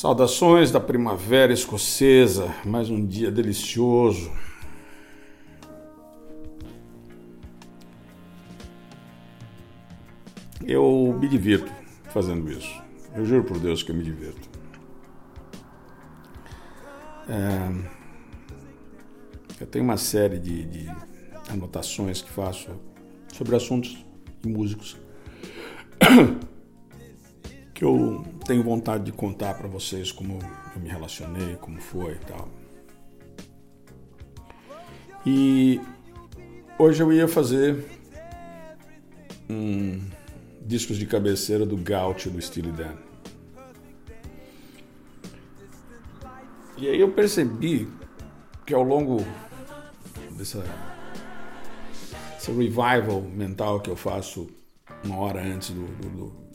Saudações da primavera escocesa, mais um dia delicioso. Eu me divirto fazendo isso. Eu juro por Deus que eu me divirto. É, eu tenho uma série de, de anotações que faço sobre assuntos músicos que eu tenho vontade de contar para vocês como eu me relacionei, como foi e tal. E hoje eu ia fazer um discos de cabeceira do Gaucho do Steely Dan. E aí eu percebi que ao longo dessa, dessa revival mental que eu faço uma hora antes do, do, do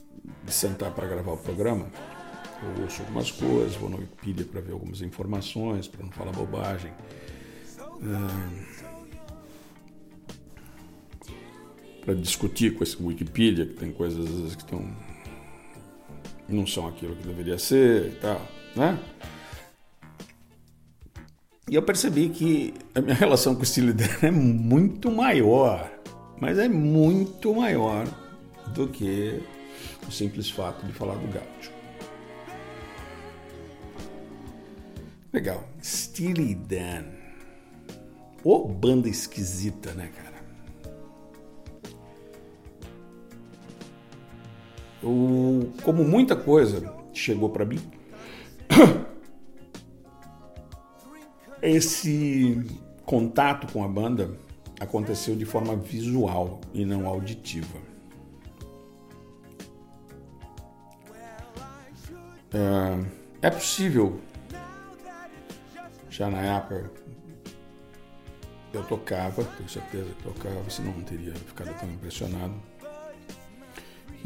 de sentar para gravar o programa, eu ouço algumas coisas, vou no Wikipedia para ver algumas informações, para não falar bobagem. para discutir com esse Wikipedia, que tem coisas às vezes que estão não são aquilo que deveria ser e tal, né? E eu percebi que a minha relação com o estilo dele é muito maior, mas é muito maior do que o simples fato de falar do gaúcho. Legal. Steely Dan. Ô oh, banda esquisita, né, cara? O, como muita coisa chegou para mim, esse contato com a banda aconteceu de forma visual e não auditiva. É, é possível, já na época eu tocava, tenho certeza que tocava, senão não teria ficado tão impressionado.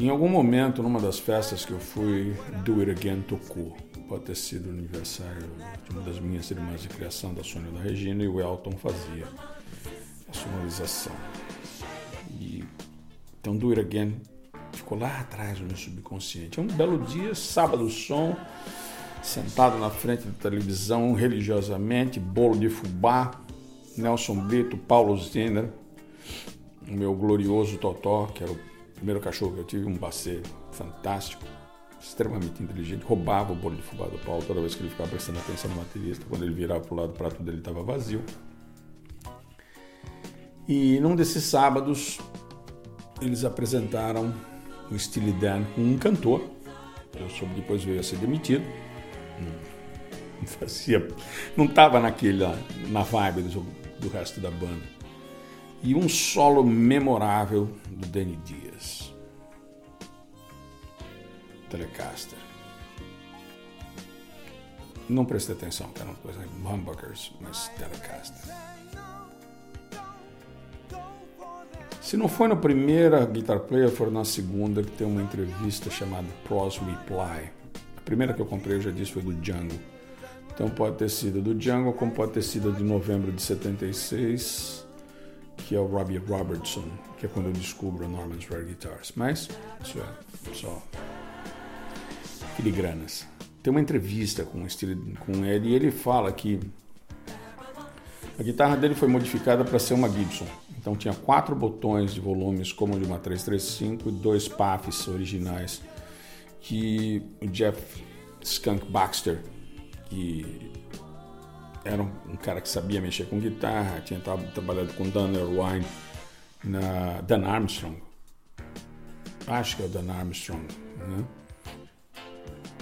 Em algum momento, numa das festas que eu fui, Do It Again tocou. Pode ter sido o aniversário de uma das minhas irmãs de criação, da Sônia da Regina, e o Elton fazia a sonorização. E, então, Do It Again ficou lá atrás no meu subconsciente. É um belo dia, sábado som, sentado na frente da televisão religiosamente, bolo de fubá, Nelson Brito, Paulo Ziner, o meu glorioso Totó, que era o primeiro cachorro que eu tive, um bacê fantástico, extremamente inteligente, roubava o bolo de fubá do Paulo toda vez que ele ficava prestando atenção no baterista, quando ele virava para o lado, o prato dele estava vazio. E num desses sábados, eles apresentaram o Steely Dan com um cantor. Eu soube depois veio a ser demitido. Não, fazia, não estava naquela na vibe do, do resto da banda. E um solo memorável do Danny Dias. Telecaster. Não prestei atenção, que era uma coisa humbuckers, mas Telecaster. Se não foi na primeira Guitar Player, foi na segunda, que tem uma entrevista chamada Pros Reply. A primeira que eu comprei, eu já disse, foi do Django. Então pode ter sido do Django, como pode ter sido de novembro de 76, que é o Robbie Robertson, que é quando eu descubro a Norman's Rare Guitars. Mas, isso é só filigranas. Tem uma entrevista com, com ele e ele fala que a guitarra dele foi modificada para ser uma Gibson. Então tinha quatro botões de volumes como de uma 335 e dois PAFs originais que o Jeff Skunk Baxter, que era um, cara que sabia mexer com guitarra, tinha trabalhado com Dan Erwine, na Dan Armstrong, acho que é o Dan Armstrong, né?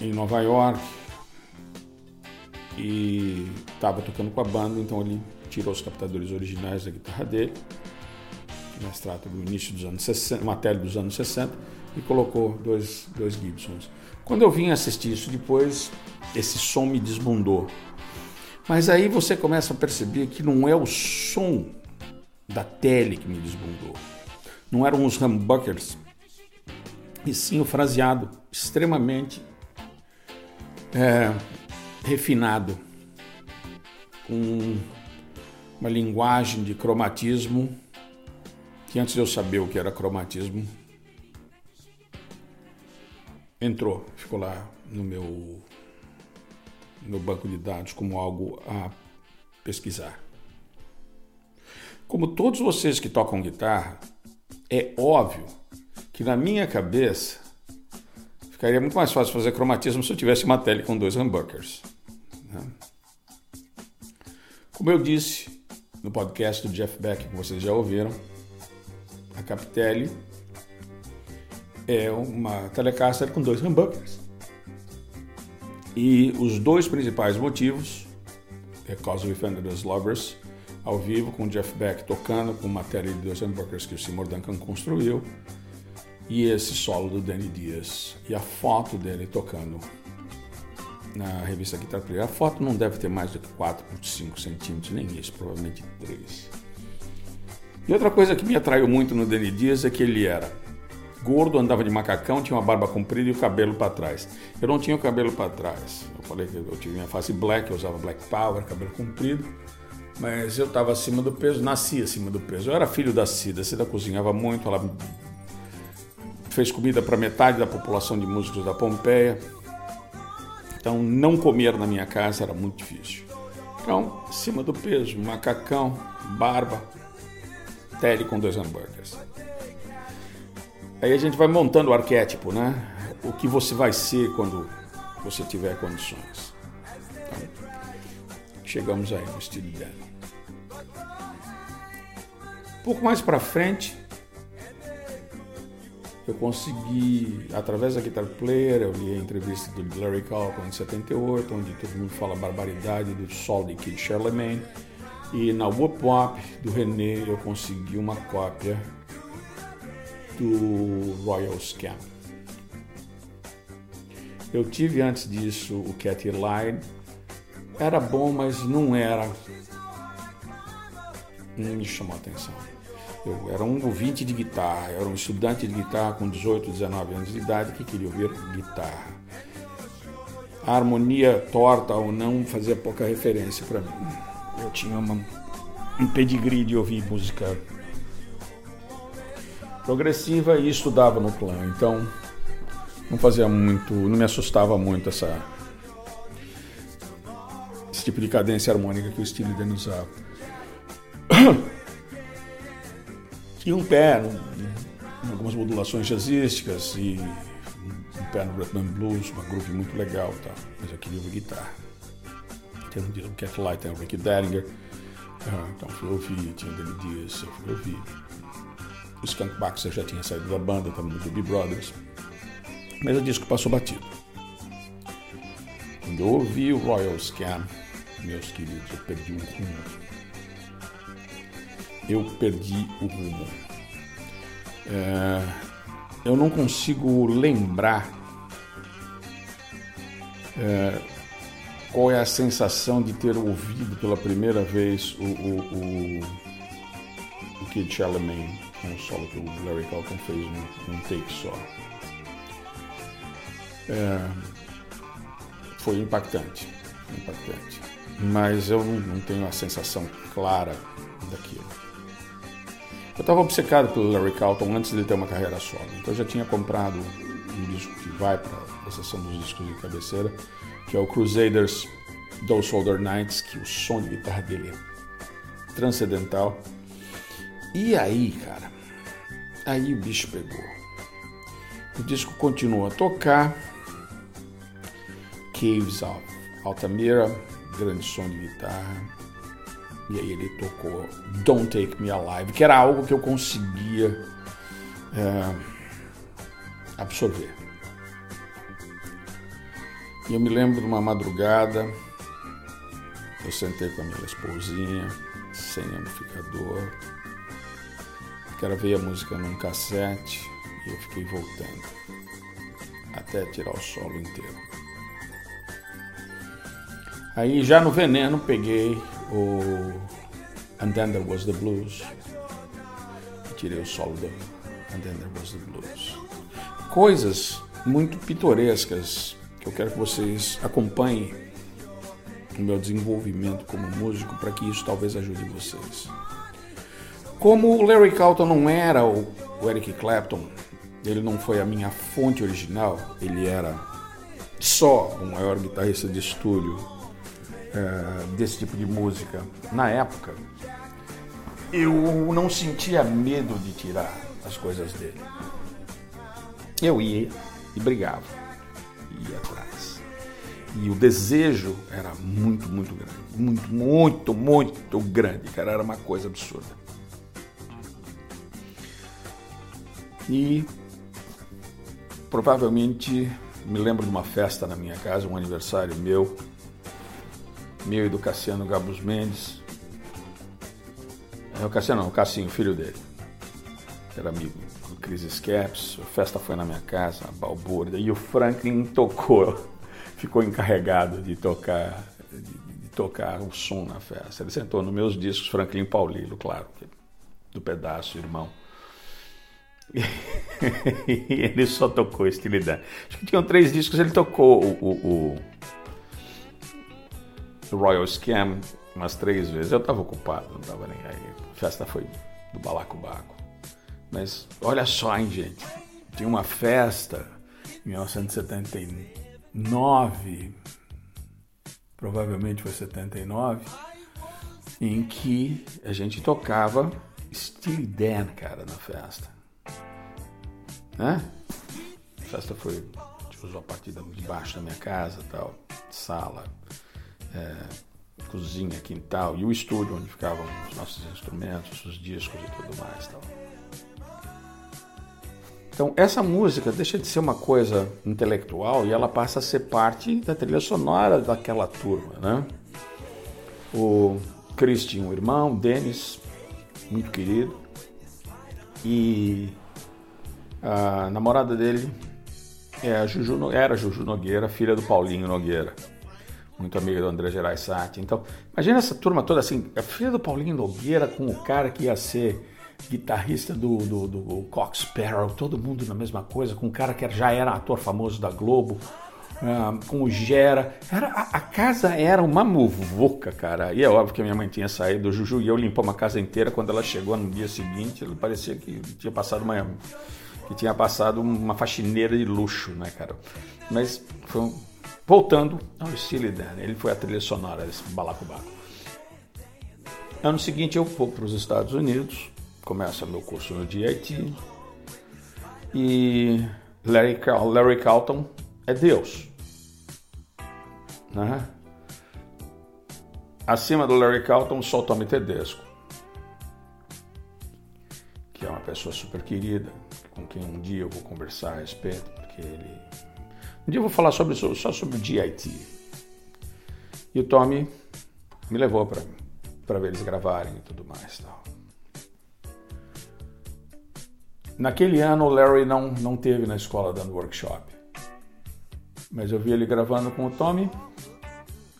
em Nova York, e estava tocando com a banda, então ele tirou os captadores originais da guitarra dele, mais trata do início dos anos 60, uma tele dos anos 60, e colocou dois, dois Gibsons. Quando eu vim assistir isso depois, esse som me desbundou. Mas aí você começa a perceber que não é o som da tele que me desbundou. Não eram os humbuckers, e sim o fraseado extremamente é, refinado, com uma linguagem de cromatismo que antes de eu saber o que era cromatismo, entrou, ficou lá no meu, no banco de dados como algo a pesquisar. Como todos vocês que tocam guitarra, é óbvio que na minha cabeça ficaria muito mais fácil fazer cromatismo se eu tivesse uma tele com dois humbuckers. Né? Como eu disse no podcast do Jeff Beck, que vocês já ouviram, a Capitelli é uma Telecaster com dois humbuckers. E os dois principais motivos é We Fender Lovers ao vivo com Jeff Beck tocando com tele de dois humbuckers que o Seymour Duncan construiu e esse solo do Danny Diaz e a foto dele tocando na revista Guitar Player. A foto não deve ter mais do que 4 por 5 centímetros, nem isso, provavelmente 3. E outra coisa que me atraiu muito no Danny Dias é que ele era gordo, andava de macacão, tinha uma barba comprida e o cabelo para trás. Eu não tinha o cabelo para trás. Eu falei que eu tinha minha face black, eu usava black power, cabelo comprido. Mas eu estava acima do peso, nasci acima do peso. Eu era filho da Cida, a Cida cozinhava muito, ela fez comida para metade da população de músicos da Pompeia. Então não comer na minha casa era muito difícil. Então, acima do peso, macacão, barba, tele com dois hambúrgueres. Aí a gente vai montando o arquétipo, né? O que você vai ser quando você tiver condições. Então, chegamos aí no estilo dela. Pouco mais para frente, eu consegui, através da Guitar Player, eu li a entrevista do Larry Calton em 78, onde todo mundo fala barbaridade do solo de Kid Charlemagne e na Whoop Wop do René eu consegui uma cópia do Royal Scam. Eu tive antes disso o Cat Line. Era bom, mas não era. Não me chamou a atenção. Eu era um ouvinte de guitarra, eu era um estudante de guitarra com 18, 19 anos de idade que queria ouvir guitarra. A harmonia torta ou não fazia pouca referência para mim eu tinha uma, um pedigree de ouvir música progressiva e estudava no plano. Então não fazia muito, não me assustava muito essa esse tipo de cadência harmônica que o estilo dele usava. E um pé em algumas modulações jazzísticas e um pé no rhythm blues, uma groove muito legal, tá? Mas eu queria ouvir guitarra tem um Cat Light, tem o Rick Dellinger. Uh, então fui ouvir, tinha Danny Dias, eu fui ouvir. O Skunk Baxter já tinha saído da banda, estava no Doobie Brothers. Mas o disco passou batido. Quando eu ouvi o Royal Scam, meus queridos, eu perdi o rumo. Eu perdi o rumo. É, eu não consigo lembrar é, qual é a sensação de ter ouvido pela primeira vez o, o, o, o Kid Charlemagne, um solo que o Larry Calton fez num, num take só. É, foi impactante, impactante. Mas eu não, não tenho a sensação clara daquilo. Eu estava obcecado pelo Larry Calton antes de ter uma carreira solo. Então eu já tinha comprado um disco que vai para a sessão dos discos de cabeceira que é o Crusaders Those Older Nights, que o som de guitarra dele é transcendental. E aí, cara, aí o bicho pegou. O disco continua a tocar. Caves of Altamira, grande som de guitarra. E aí ele tocou Don't Take Me Alive, que era algo que eu conseguia é, absorver. E eu me lembro de uma madrugada Eu sentei com a minha esposinha, sem amplificador. Ver a música num cassete e eu fiquei voltando até tirar o solo inteiro. Aí já no veneno peguei o And Then There Was the Blues e tirei o solo do And Then There Was the Blues. Coisas muito pitorescas eu quero que vocês acompanhem no meu desenvolvimento como músico para que isso talvez ajude vocês. Como o Larry Carlton não era o Eric Clapton, ele não foi a minha fonte original, ele era só o maior guitarrista de estúdio é, desse tipo de música na época, eu não sentia medo de tirar as coisas dele. Eu ia e brigava, ia atrás. E o desejo era muito, muito grande. Muito, muito, muito grande, cara. Era uma coisa absurda. E provavelmente me lembro de uma festa na minha casa, um aniversário meu, meu e do Cassiano Gabus Mendes. É o Cassiano não, o Cassinho, filho dele. Era amigo Chris Scaps. A festa foi na minha casa, a balbúrdia. E o Franklin tocou, ficou encarregado de tocar, de, de tocar o som na festa. Ele sentou nos meus discos, Franklin Paulino, claro, do pedaço, irmão. Ele só tocou Estilidade. Acho que tinham três discos, ele tocou o, o, o Royal Scam umas três vezes. Eu estava ocupado, não estava nem aí. A festa foi do Balacobaco. Mas olha só, hein, gente. Tinha uma festa em 1979, provavelmente foi 79, em que a gente tocava Steely Dan, cara, na festa. Né? A festa foi, gente usou a parte de baixo da minha casa, tal, sala, é, cozinha, quintal e o estúdio onde ficavam os nossos instrumentos, os discos e tudo mais, tal. Então, essa música deixa de ser uma coisa intelectual e ela passa a ser parte da trilha sonora daquela turma, né? O Chris tinha um irmão, Denis, muito querido, e a namorada dele é a Juju, era a Juju Nogueira, filha do Paulinho Nogueira, muito amiga do André Gerais Sati. Então, imagina essa turma toda assim, a filha do Paulinho Nogueira com o cara que ia ser guitarrista do, do, do Cox Sparrow, todo mundo na mesma coisa, com o cara que já era ator famoso da Globo, uh, com o Gera. Era, a, a, casa era uma muvuca, cara. E é óbvio que a minha mãe tinha saído, o Juju e eu limpamos a casa inteira. Quando ela chegou no dia seguinte, parecia que tinha passado uma que tinha passado uma faxineira de luxo, né, cara? Mas foi um... voltando ao Steely Dan, ele foi a trilha sonora desse balacobaco. Ano seguinte eu vou para os Estados Unidos, começa meu curso no DIT e Larry, Larry Carlton é Deus, né? Acima do Larry Carlton, só o Tommy Tedesco, que é uma pessoa super querida, com quem um dia eu vou conversar a respeito, porque ele. Um dia eu vou falar sobre, só sobre o DIT. E o Tommy me levou para ver eles gravarem e tudo mais. Tal. Naquele ano o Larry não, não teve na escola dando workshop. Mas eu vi ele gravando com o Tommy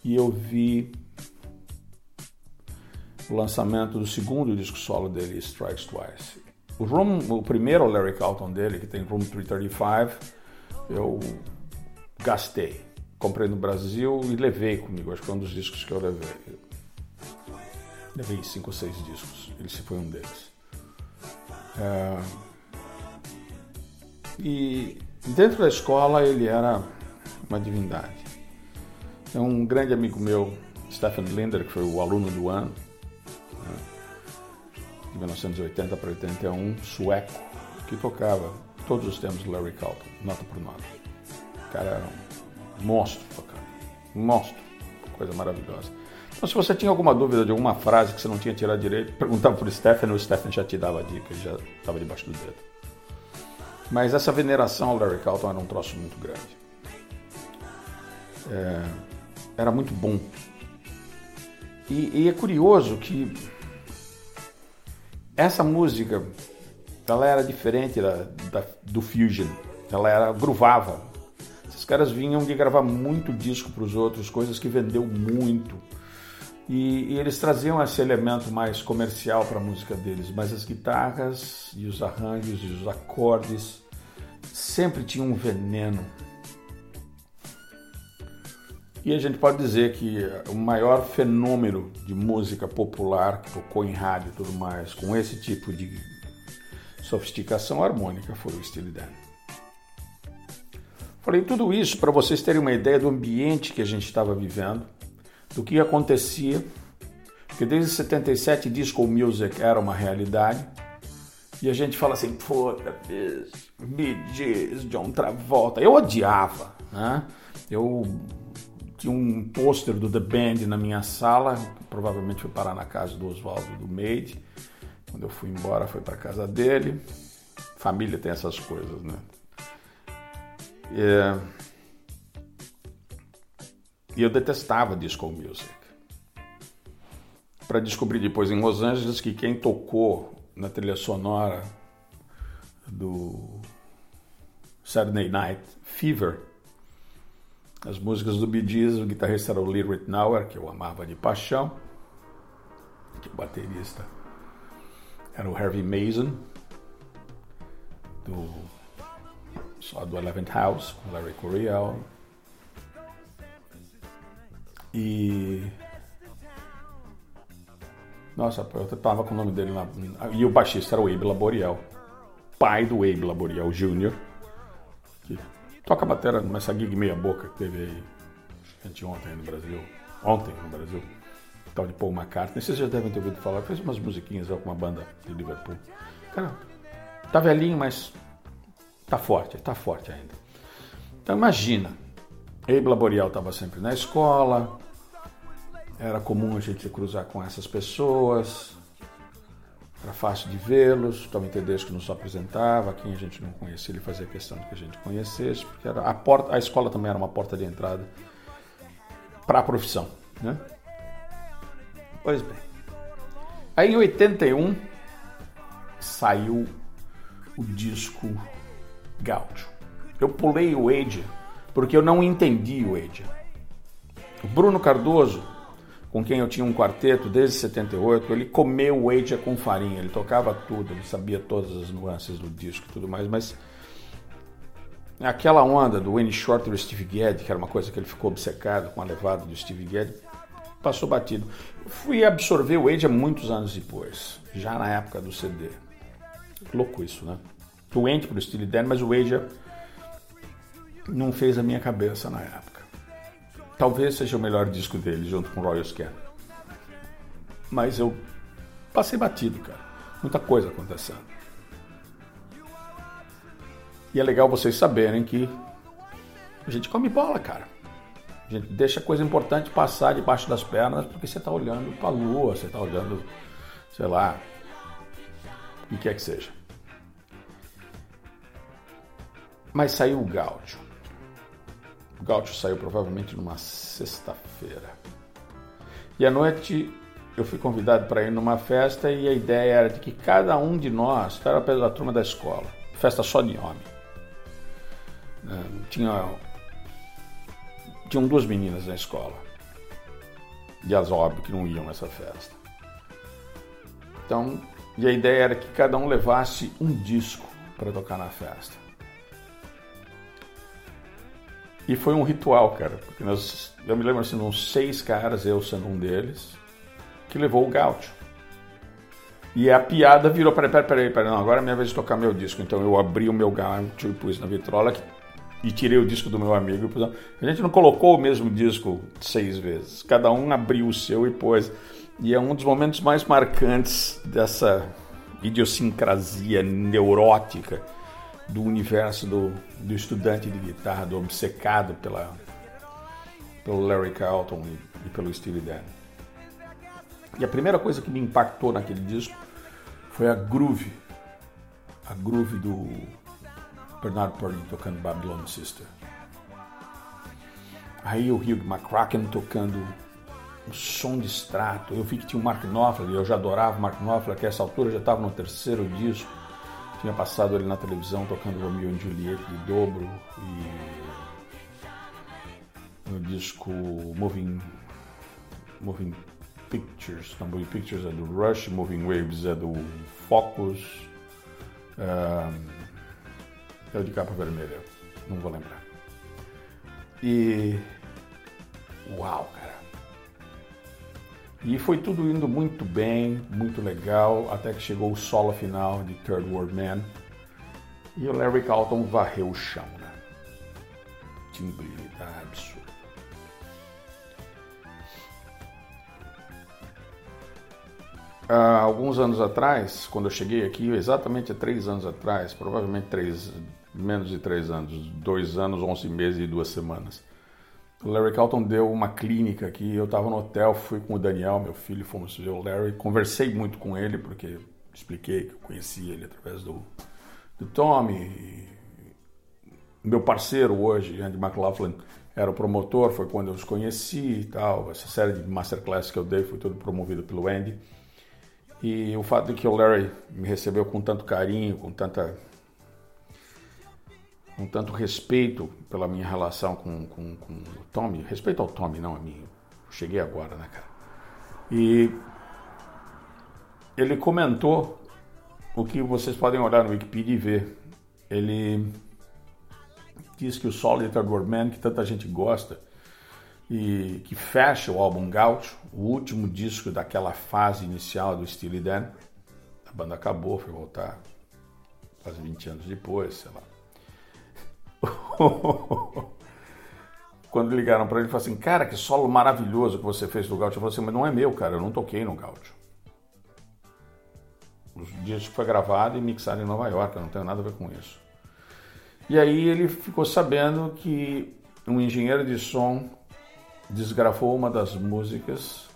e eu vi o lançamento do segundo disco solo dele, Strikes Twice. O, Room, o primeiro Larry Carlton dele, que tem Room 335, eu gastei. Comprei no Brasil e levei comigo. Acho que foi um dos discos que eu levei. Levei cinco ou seis discos. Esse foi um deles. É... E dentro da escola ele era uma divindade. É um grande amigo meu, Stephen Linder, que foi o aluno do ano, de 1980 para 81, sueco, que tocava todos os do Larry Carlton, nota por nota. O cara era um monstro tocando, um monstro, coisa maravilhosa. Então, se você tinha alguma dúvida de alguma frase que você não tinha tirado direito, perguntava para o Stephen, o Stephen já te dava a dica, já estava debaixo do dedo. Mas essa veneração ao Larry Carlton era um troço muito grande. É, era muito bom. E, e é curioso que essa música ela era diferente da, da, do Fusion, ela era groovava. Esses caras vinham de gravar muito disco para os outros, coisas que vendeu muito. E, e, eles traziam esse elemento mais comercial para a música deles, mas as guitarras e os arranjos e os acordes sempre tinham um veneno. E a gente pode dizer que o maior fenômeno de música popular que tocou em rádio e tudo mais, com esse tipo de sofisticação harmônica, foi o Steely Dan. Falei tudo isso para vocês terem uma ideia do ambiente que a gente estava vivendo, do que acontecia, porque desde 77 disco music era uma realidade, e a gente fala assim, foda Bee Gees, John Travolta. Eu odiava, né? Eu tinha um pôster do The Band na minha sala, provavelmente foi parar na casa do Oswaldo do Made. Quando eu fui embora, foi para casa dele. Família tem essas coisas, né? É, e eu detestava disco music. Para descobrir depois em Los Angeles que quem tocou na trilha sonora do Saturday Night Fever as músicas do Bee Gees, o guitarrista era o Lee Ritenour, que eu amava de paixão, que o baterista era o Harvey Mason, do, só do Eleventh House, com Larry Coryell. E. Nossa, eu tava com o nome dele lá. E o baixista era o Abe Laboriel, pai do Abe Laboriel Jr., que Toca a bateria nessa gig meia boca que teve aí anteontem no Brasil. Ontem no Brasil. Tal de Paul McCartney. Vocês já devem ter ouvido falar. Fez umas musiquinhas com uma banda de Liverpool. Cara, tá velhinho, mas tá forte, tá forte ainda. Então imagina, Abe Laboriel estava sempre na escola, era comum a gente cruzar com essas pessoas, era fácil de vê-los, Tommy Tedesco nos apresentava, quem a gente não conhecia, ele fazia questão de que a gente conhecesse, porque era a, porta, a escola também era uma porta de entrada para a profissão. Né? Pois bem. Aí em 81 saiu o disco Gaúcho. Eu pulei o Age porque eu não entendi o Age. O Bruno Cardoso com quem eu tinha um quarteto desde 78, ele comeu o Aja com farinha, ele tocava tudo, ele sabia todas as nuances do disco e tudo mais, mas aquela onda do Wayne Shorter e Steve Gadd, que era uma coisa que ele ficou obcecado com a levada do Steve Gadd, passou batido. fui absorver o Aja muitos anos depois, já na época do CD. Louco isso, né? Doente pro Steely Dan, mas o Aja não fez a minha cabeça na época. Talvez seja o melhor disco dele, junto com Royal Scan. Mas eu passei batido, cara. Muita coisa acontecendo. E é legal vocês saberem que a gente come bola, cara. A gente deixa coisa importante passar debaixo das pernas porque você está olhando para a lua, você está olhando, sei lá, o que quer que seja. Mas saiu o Gáudio. O Gaúcho saiu provavelmente numa sexta-feira. E à noite eu fui convidado para ir numa festa e a ideia era de que cada um de nós, era pela turma da escola, festa só de homem. Né, tinha, tinham duas meninas na escola, e as óbvio que não iam nessa festa. Então, e a ideia era que cada um levasse um disco para tocar na festa. E foi um ritual, cara, porque nós, eu me lembro assim, uns seis caras, eu sendo um deles, que levou o gaúcho. E a piada virou, peraí, peraí, peraí, peraí, não, agora é minha vez de tocar meu disco. Então eu abri o meu gaúcho e pus na vitrola e tirei o disco do meu amigo. A gente não colocou o mesmo disco seis vezes, cada um abriu o seu e pôs. E é um dos momentos mais marcantes dessa idiosincrasia neurótica do universo do, do estudante de guitarra, do obcecado pela, pelo Larry Carlton e, e pelo Steely Dan. E a primeira coisa que me impactou naquele disco foi a groove, a groove do Bernard Purdy tocando Babylon Sister. Aí o Hugh McCracken tocando um som de extrato. Eu vi que tinha o Mark Knopfler, eu já adorava o Mark Knopfler, que essa altura já estava no terceiro disco. Tinha passado ele na televisão tocando Romeo e Juliet de dobro e no disco Moving, Moving Pictures. Não, Moving Pictures é do Rush, Moving Waves é do Focus. é o de capa vermelha, não vou lembrar. E. Uau, cara! E foi tudo indo muito bem, muito legal, até que chegou o solo final de Third World Man. E o Larry Carlton varreu o chão, né? Timbre absurdo. Há alguns anos atrás, quando eu cheguei aqui, exatamente há três anos atrás, provavelmente três, menos de três anos, dois anos, onze meses e duas semanas, o Larry Carlton deu uma clínica aqui. Eu estava no hotel, fui com o Daniel, meu filho, fomos ver o Larry. Conversei muito com ele, porque expliquei que eu conhecia ele através do, do Tommy. Meu parceiro hoje, Andy McLaughlin, era o promotor, foi quando eu os conheci e tal. Essa série de masterclass que eu dei foi tudo promovido pelo Andy. E o fato de que o Larry me recebeu com tanto carinho, com tanta com tanto respeito pela minha relação com, com, com o Tommy, respeito ao Tommy, não a mim, cheguei agora, né, cara? E ele comentou o que vocês podem olhar no Wikipedia e ver. Ele diz que o World Man, que tanta gente gosta, e que fecha o álbum Gaucho, o último disco daquela fase inicial do Steely Dan. A banda acabou, foi voltar quase 20 anos depois, sei lá. Quando ligaram para ele, falaram assim: Cara, que solo maravilhoso que você fez do Gaúcho. Eu falei assim: Mas não é meu, cara, eu não toquei no Gaúcho. Os dias que foi gravado e mixado em Nova York, eu não tenho nada a ver com isso. E aí ele ficou sabendo que um engenheiro de som desgrafou uma das músicas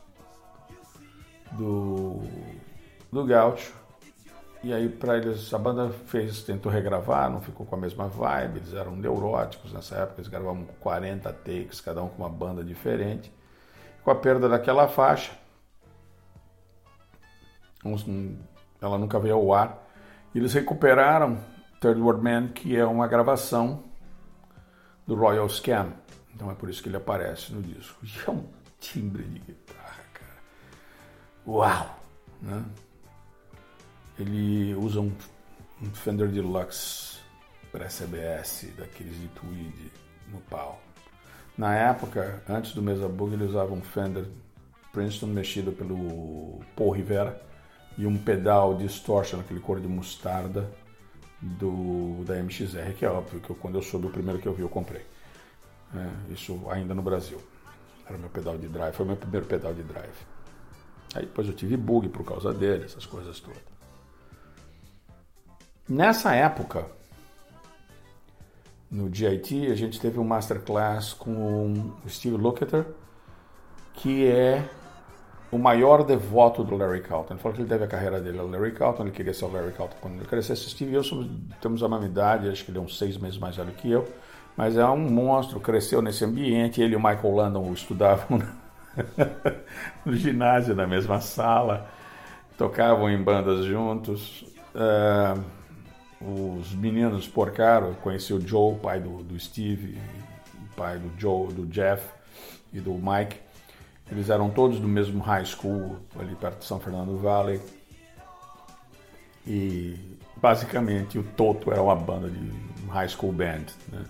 do, do Gaúcho e aí para eles a banda fez, tentou regravar, não ficou com a mesma vibe, eles eram neuróticos nessa época, eles gravavam 40 takes, cada um com uma banda diferente. Com a perda daquela faixa, ela nunca veio ao ar. Eles recuperaram Third World Man, que é uma gravação do Royal Scam. Então é por isso que ele aparece no disco. E é um timbre de guitarra, cara. Uau! Né? Ele usa um, um Fender Deluxe para CBS, daqueles de tweed no pau. Na época, antes do Mesa Bug, ele usava um Fender Princeton mexido pelo Paul Rivera e um pedal distortion, aquele cor de mostarda do da MXR, que é óbvio que eu, quando eu soube o primeiro que eu vi eu comprei. É, isso ainda no Brasil. Era meu pedal de drive, foi meu primeiro pedal de drive. Aí depois eu tive bug por causa dele, essas coisas todas. Nessa época, no GIT, a gente teve um masterclass com o Steve Lukather, que é o maior devoto do Larry Carlton. Ele falou que ele deve a carreira dele ao Larry Carlton, ele queria ser o Larry Carlton quando ele crescesse. Steve e eu somos, temos a mesma idade, acho que ele é uns seis meses mais velho que eu, mas é um monstro, cresceu nesse ambiente. Ele e o Michael Landon estudavam no ginásio, na mesma sala, tocavam em bandas juntos. Uh, os meninos Porcaro, conheci o Joe, pai do, do Steve, pai do Joe, do Jeff e do Mike. Eles eram todos do mesmo high school, ali perto de São Fernando Valley. E basicamente o Toto era uma banda de high school band. Né?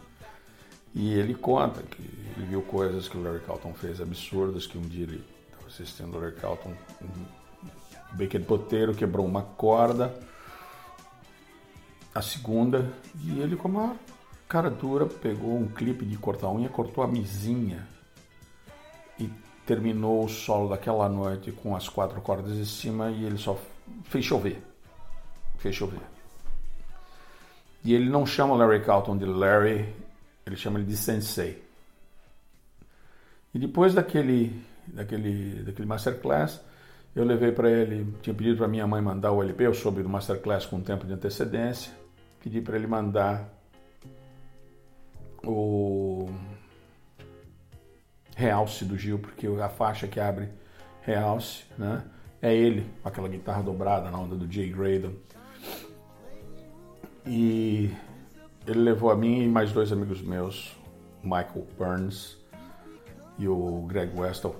E ele conta que ele viu coisas que o Larry Carlton fez absurdas, que um dia ele estava assistindo o Larry Carlton, um bequete poteiro, quebrou uma corda a segunda, e ele com uma cara dura pegou um clipe de cortar unha, cortou a misinha e terminou o solo daquela noite com as quatro cordas em cima e ele só fez chover. Fez chover. E ele não chama Larry Carlton de Larry, ele chama ele de Sensei. E depois daquele, daquele, daquele masterclass, eu levei para ele, tinha pedido para minha mãe mandar o LP, eu soube do masterclass com um tempo de antecedência pedi para ele mandar o realce do Gil, porque a faixa que abre realce, né? É ele, com aquela guitarra dobrada na onda do Jay Graydon. E ele levou a mim e mais dois amigos meus, Michael Burns e o Greg Westall,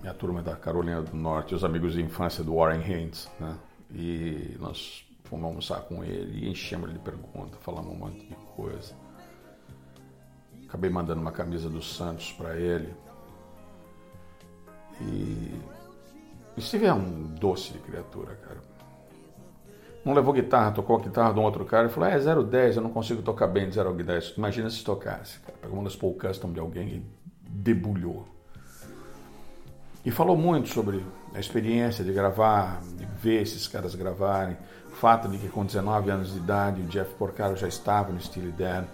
minha turma da Carolina do Norte, os amigos de infância do Warren Haynes, né? E nós fomos almoçar com ele e enchemos ele de perguntas, falamos um monte de coisa. Acabei mandando uma camisa do Santos para ele. E o Steve é um doce de criatura, cara. Não levou guitarra, tocou a guitarra de um outro cara e falou: É 010, eu não consigo tocar bem de 010. Imagina se tocasse, cara. Pegou uma das Custom de alguém e debulhou. E falou muito sobre a experiência de gravar, de ver esses caras gravarem. O fato de que com 19 anos de idade o Jeff Porcaro já estava no Steely Dan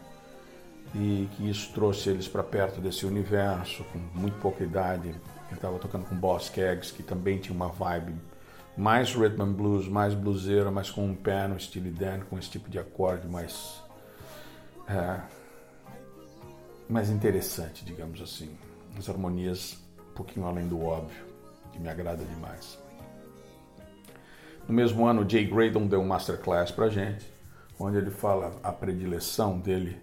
e que isso trouxe eles para perto desse universo com muito pouca idade. Ele estava tocando com Boss Keggs, que também tinha uma vibe mais rhythm and blues, mais bluseira, mas com um pé no Steely Dan, com esse tipo de acorde mais é, mais interessante, digamos assim. As harmonias um pouquinho além do óbvio, que me agrada demais. No mesmo ano, Jay Graydon deu um masterclass pra gente, onde ele fala a predileção dele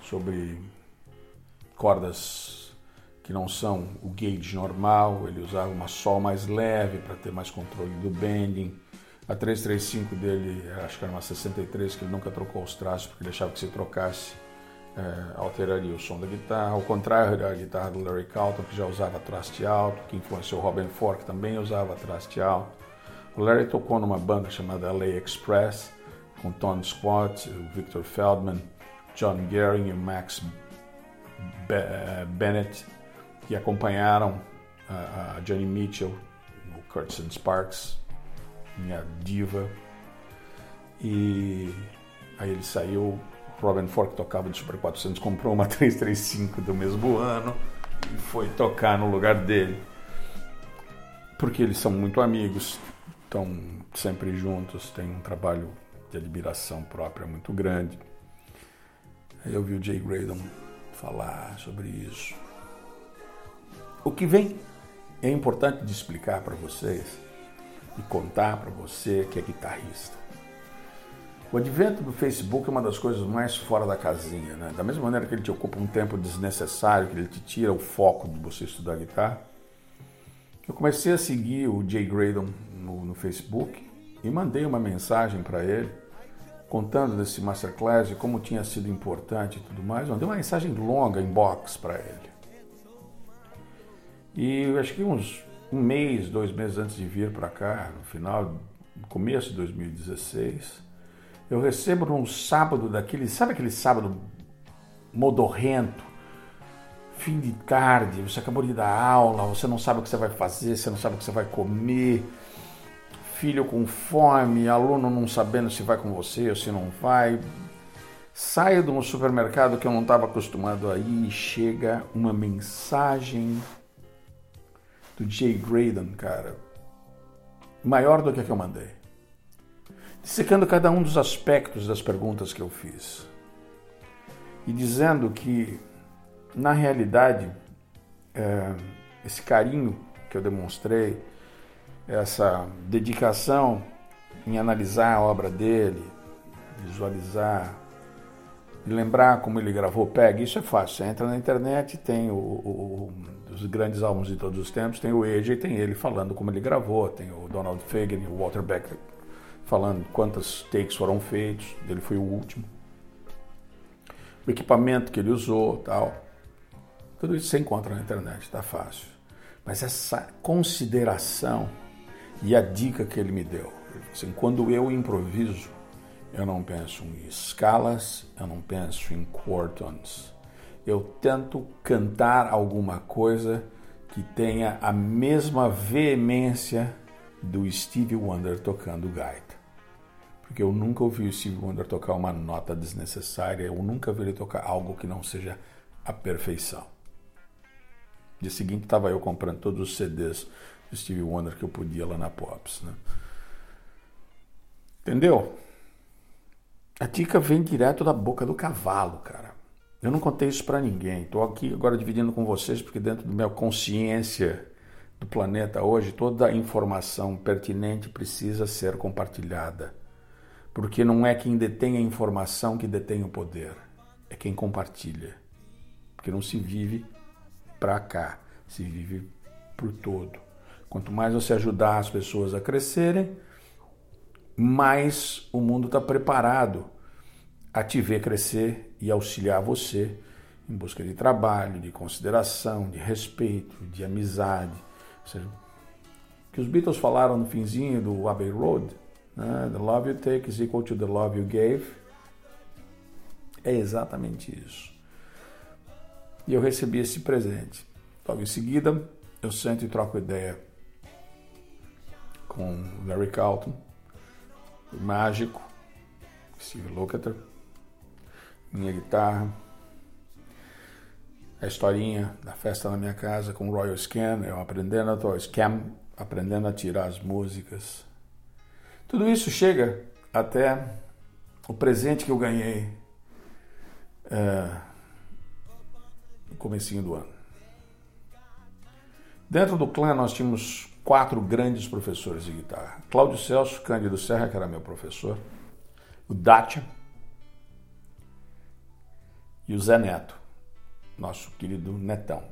sobre cordas que não são o gauge normal, ele usava uma sol mais leve para ter mais controle do bending. A 335 dele, acho que era uma 63, que ele nunca trocou os traços porque ele achava que se trocasse é, alteraria o som da guitarra. Ao contrário da guitarra do Larry Carlton, que já usava traste alto, que influenciou Robin Ford, que também usava traste alto. O Larry tocou numa banda chamada LA Express, com Tony Scott, Victor Feldman, John Gehring e Max eh, Bennett, que acompanharam a Johnny Mitchell, o Curtis Sparks, minha diva. E aí ele saiu Robin Ford, que tocava de Super 400, comprou uma 335 do mesmo ano e foi tocar no lugar dele. Porque eles são muito amigos, estão sempre juntos, têm um trabalho de admiração própria muito grande. Eu vi o Jay Graydon falar sobre isso. O que vem é importante de explicar para vocês e contar para você que é guitarrista. O advento do Facebook é uma das coisas mais fora da casinha, né? Da mesma maneira que ele te ocupa um tempo desnecessário, que ele te tira o foco de você estudar guitarra. Eu comecei a seguir o Jay Graydon no, no Facebook e mandei uma mensagem para ele contando desse masterclass e como tinha sido importante e tudo mais. Mandei uma mensagem longa, inbox para ele. E acho que uns um mês, dois meses antes de vir para cá, no final, começo de 2016, eu recebo num sábado daquele, sabe aquele sábado modorrento, fim de tarde, você acabou de dar aula, você não sabe o que você vai fazer, você não sabe o que você vai comer, filho com fome, aluno não sabendo se vai com você ou se não vai. Saio de um supermercado que eu não estava acostumado a ir e chega uma mensagem do Jay Graydon, cara, maior do que a que eu mandei dissecando cada um dos aspectos das perguntas que eu fiz e dizendo que, na realidade, é, esse carinho que eu demonstrei, essa dedicação em analisar a obra dele, visualizar, lembrar como ele gravou PEG, isso é fácil. Você entra na internet, tem o, o, os grandes álbuns de todos os tempos, tem o AJ, tem ele falando como ele gravou, tem o Donald Fagen, o Walter Beck falando quantas takes foram feitos, ele foi o último. O equipamento que ele usou, tal. Tudo isso você encontra na internet, está fácil. Mas essa consideração e a dica que ele me deu, assim, quando eu improviso, eu não penso em escalas, eu não penso em quartons. Eu tento cantar alguma coisa que tenha a mesma veemência do Stevie Wonder tocando gaita porque eu nunca ouvi o Steve Wonder tocar uma nota desnecessária, eu nunca vi ele tocar algo que não seja a perfeição. Dia seguinte estava eu comprando todos os CDs do Steve Wonder que eu podia lá na Pops. Né? Entendeu? A dica vem direto da boca do cavalo, cara. Eu não contei isso para ninguém. Estou aqui agora dividindo com vocês porque dentro da minha consciência do planeta hoje, toda informação pertinente precisa ser compartilhada. Porque não é quem detém a informação que detém o poder, é quem compartilha. Porque não se vive para cá, se vive por todo. Quanto mais você ajudar as pessoas a crescerem, mais o mundo está preparado a te ver crescer e auxiliar você em busca de trabalho, de consideração, de respeito, de amizade. Ou seja, que os Beatles falaram no finzinho do Abbey Road, né? The love you take is equal to the love you gave. É exatamente isso. E eu recebi esse presente. Logo em seguida, eu sento e troco ideia com Larry Carlton, o mágico, Steve Lukather, minha guitarra, a historinha da festa na minha casa com o Royal Scan, eu aprendendo a Scam, aprendendo a tirar as músicas. Tudo isso chega até o presente que eu ganhei é, no comecinho do ano. Dentro do clã nós tínhamos quatro grandes professores de guitarra. Cláudio Celso Cândido Serra, que era meu professor, o Dacia e o Zé Neto, nosso querido Netão.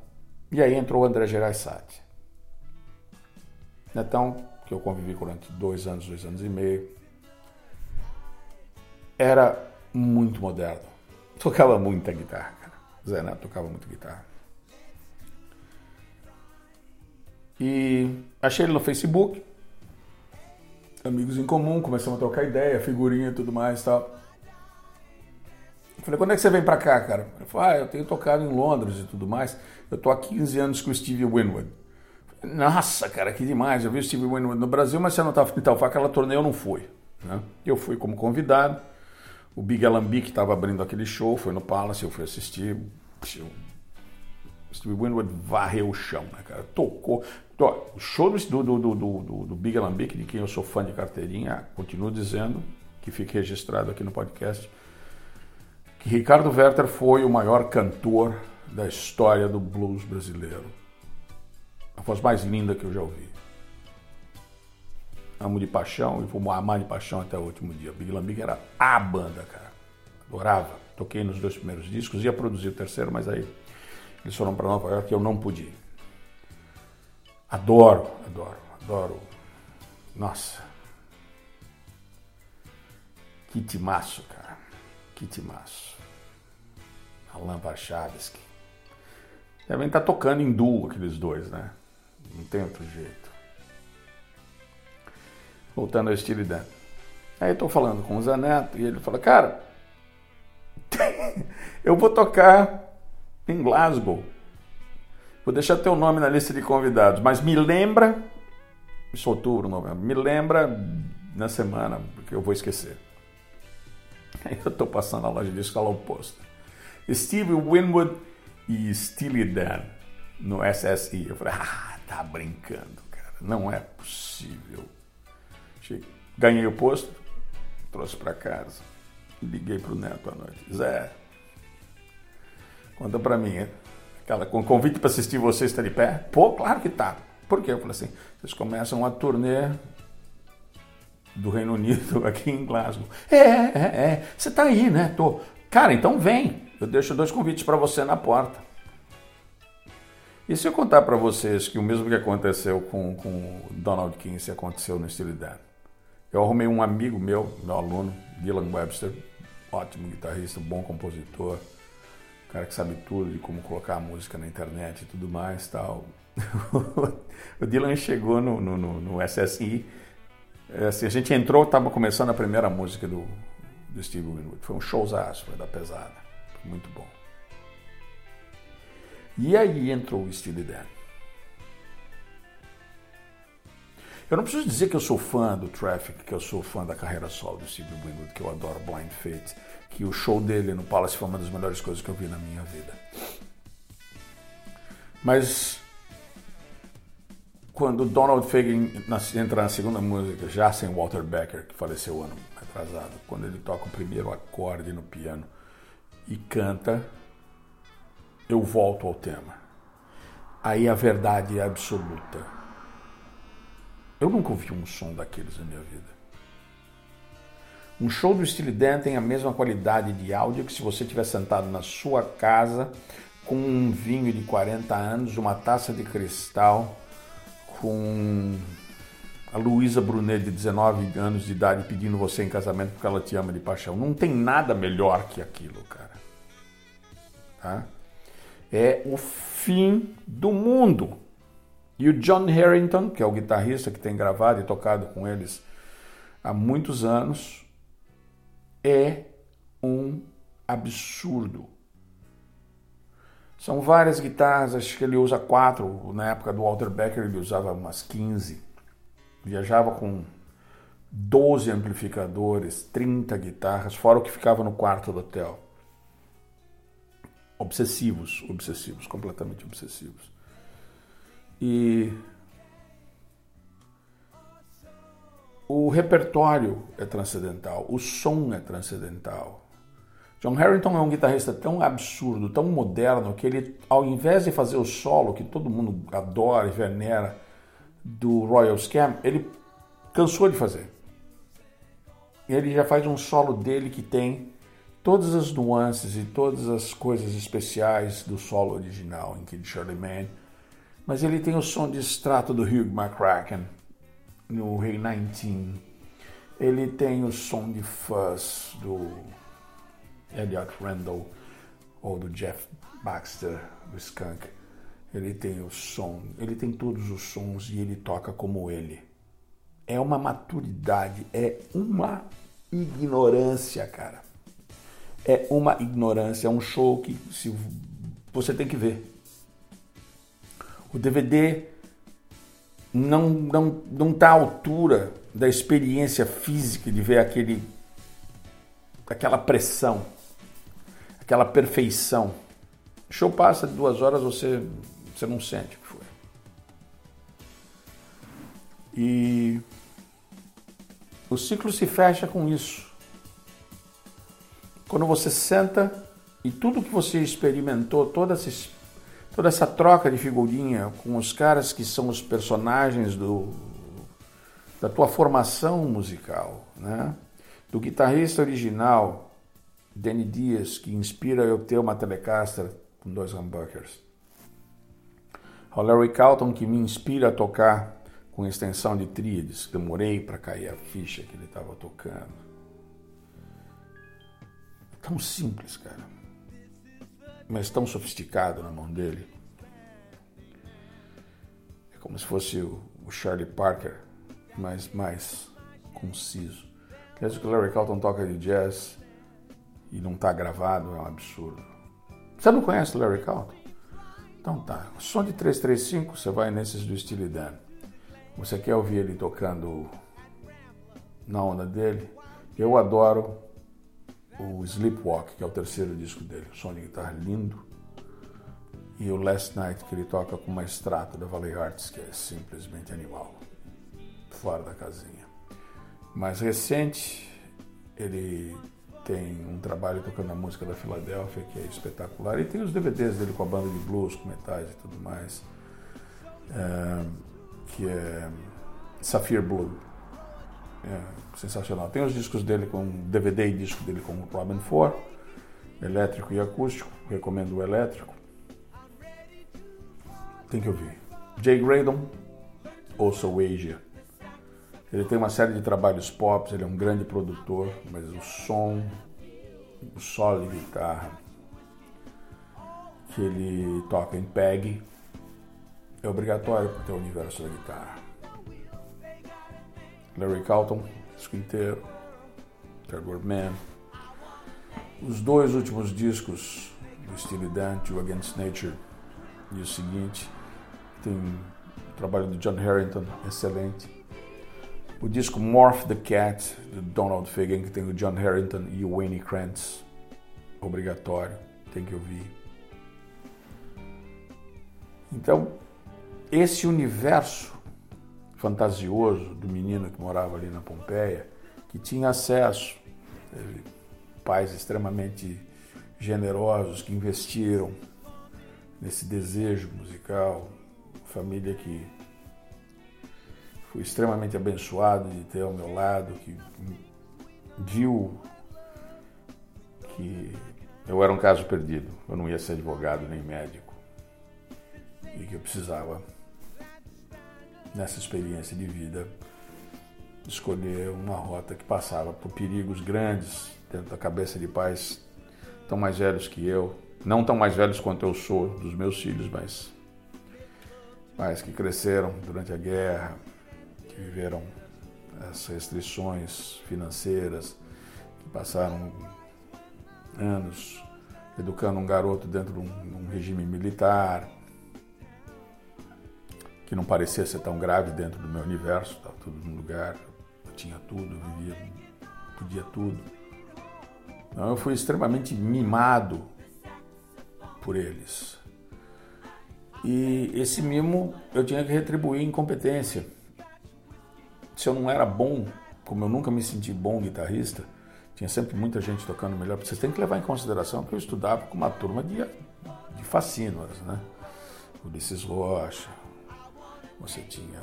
E aí entrou o André Gerais Netão, que eu convivi durante dois anos, dois anos e meio, era muito moderno. Tocava muita guitarra, cara. Zé Neto tocava muito guitarra. E achei ele no Facebook, amigos em comum, começamos a trocar ideia, figurinha e tudo mais e tal. Falei, quando é que você vem pra cá, cara? Ele falou, ah, eu tenho tocado em Londres e tudo mais. Eu tô há 15 anos com o Steve Winwood. Nossa, cara, que demais. Eu vi o Steve Winwood no Brasil, mas você não estava então, foi aquela turnê, eu não fui. Né? Eu fui como convidado. O Big Alambique estava abrindo aquele show, foi no Palace, eu fui assistir. Steve Winwood varreu o chão, né, cara? Tocou. O show do, do, do, do, do Big Alambique, de quem eu sou fã de carteirinha, continuo dizendo, que fique registrado aqui no podcast, que Ricardo Werther foi o maior cantor da história do blues brasileiro. A voz mais linda que eu já ouvi. Amo de paixão e vou amar de paixão até o último dia. Big Lambique era a banda, cara. Adorava. Toquei nos dois primeiros discos, ia produzir o terceiro, mas aí eles foram para Nova York e eu não pude. Adoro, adoro, adoro. Nossa. Que timaço, cara. Que timaço. Alan Varchavski. Devem estar tá tocando em duo aqueles dois, né? Tem outro jeito. Voltando ao estilo Dan. Aí eu tô falando com o Zaneto e ele fala, cara, eu vou tocar em Glasgow. Vou deixar teu nome na lista de convidados, mas me lembra, isso outubro, novembro, me lembra na semana, porque eu vou esquecer. Aí eu estou passando a loja de escola oposta. Steve Winwood e Steely Dan no SSI. Eu falei, ah, tá brincando, cara. Não é possível. Ganhei o posto, trouxe para casa. Liguei pro Neto à noite. Zé, Conta pra mim. Aquela, com convite para assistir você está de pé? Pô, claro que tá. Por quê? Eu falei assim, vocês começam a turnê do Reino Unido aqui em Glasgow. É, é, é. Você tá aí, né? Tô. Cara, então vem. Eu deixo dois convites para você na porta. E se eu contar para vocês que o mesmo que aconteceu com, com Donald Kinsey aconteceu no Dan? Eu arrumei um amigo meu, meu aluno, Dylan Webster, ótimo guitarrista, bom compositor, cara que sabe tudo de como colocar a música na internet e tudo mais tal. o Dylan chegou no, no, no, no SSI, é, assim, a gente entrou, estava começando a primeira música do, do Steve Winwood. Foi um showzaço, foi da pesada, foi muito bom. E aí entrou o Steely Dan. Eu não preciso dizer que eu sou fã do Traffic, que eu sou fã da carreira solo do Steve Winwood, que eu adoro Blind Fate que o show dele no Palace foi uma das melhores coisas que eu vi na minha vida. Mas quando Donald Fagen entra na segunda música, já sem Walter Becker, que faleceu ano atrasado, quando ele toca o primeiro acorde no piano e canta, eu volto ao tema. Aí a verdade é absoluta. Eu nunca ouvi um som daqueles na minha vida. Um show do Steely Dan tem a mesma qualidade de áudio que se você estiver sentado na sua casa com um vinho de 40 anos, uma taça de cristal, com a Luísa Brunet de 19 anos de idade pedindo você em casamento porque ela te ama de paixão. Não tem nada melhor que aquilo, cara. Tá? É o fim do mundo. E o John Harrington, que é o guitarrista que tem gravado e tocado com eles há muitos anos, é um absurdo. São várias guitarras, acho que ele usa quatro. Na época do Walter Becker ele usava umas 15. Viajava com 12 amplificadores, 30 guitarras, fora o que ficava no quarto do hotel. Obsessivos, obsessivos, completamente obsessivos. E o repertório é transcendental, o som é transcendental. John Harrington é um guitarrista tão absurdo, tão moderno, que ele, ao invés de fazer o solo que todo mundo adora e venera do Royal Scam, ele cansou de fazer. Ele já faz um solo dele que tem todas as nuances e todas as coisas especiais do solo original em Kid Shirley Man, mas ele tem o som de extrato do Hugh McCracken no Rei 19. Ele tem o som de fuzz do Elliot Randall ou do Jeff Baxter, do Skunk. Ele tem o som, ele tem todos os sons e ele toca como ele. É uma maturidade, é uma ignorância, cara. É uma ignorância, é um show que se, você tem que ver. O DVD não não não está à altura da experiência física de ver aquele aquela pressão aquela perfeição. O show passa de duas horas, você, você não sente o que foi. E o ciclo se fecha com isso. Quando você senta e tudo que você experimentou, toda essa, toda essa troca de figurinha com os caras que são os personagens do, da tua formação musical, né? do guitarrista original, Danny Dias, que inspira eu ter uma Telecaster com dois humbuckers. O Larry Calton, que me inspira a tocar com extensão de tríades. Demorei para cair a ficha que ele estava tocando. Tão simples, cara. Mas tão sofisticado na mão dele. É como se fosse o, Charlie Parker, mas mais conciso. Aliás, o que o Larry Calton toca de jazz e não está gravado é um absurdo. Você não conhece Larry Calton? Então tá. O som de 335, você vai nesses do Steely Dan. Você quer ouvir ele tocando na onda dele? Eu adoro o Sleepwalk, que é o terceiro disco dele. Som de guitarra lindo. E o Last Night, que ele toca com uma extrato da Valley Arts, que é simplesmente animal. Fora da casinha. Mais recente, ele tem um trabalho tocando a música da Filadélfia que é espetacular. E tem os DVDs dele com a banda de blues, com metais e tudo mais, é, que é Sapphire Blue. É, sensacional. Tem os discos dele com DVD e disco dele com Robin Ford, elétrico e acústico. Recomendo o elétrico. Tem que ouvir. Jay Graydon, ouça o Asia. Ele tem uma série de trabalhos pop, ele é um grande produtor, mas o som, o solo de guitarra que ele toca em PEG é obrigatório para o universo da guitarra. Larry Calton, disco inteiro, Trevor Man. Os dois últimos discos do Steely Dan, To Against Nature e o seguinte, tem o trabalho do John Harrington, excelente o disco Morph the Cat, do Donald Fagen, que tem o John Harrington e o Wayne Krantz. Obrigatório, tem que ouvir. Então, esse universo fantasioso do menino que morava ali na Pompeia, que tinha acesso, teve pais extremamente generosos que investiram nesse desejo musical, família que fui extremamente abençoado de ter ao meu lado, que viu que eu era um caso perdido, eu não ia ser advogado nem médico e que eu precisava, nessa experiência de vida, escolher uma rota que passava por perigos grandes dentro da cabeça de pais tão mais velhos que eu, não tão mais velhos quanto eu sou dos meus filhos, mas pais que cresceram durante a guerra, que viveram as restrições financeiras, que passaram anos educando um garoto dentro de um, regime militar, que não parecia ser tão grave dentro do meu universo, estava tudo no lugar, eu tinha tudo, eu vivia, podia tudo. Então eu fui extremamente mimado por eles. E esse mimo eu tinha que retribuir em competência. Se eu não era bom, como eu nunca me senti bom guitarrista, tinha sempre muita gente tocando melhor. Vocês têm que levar em consideração que eu estudava com uma turma de, de né? Ulisses Rocha, você tinha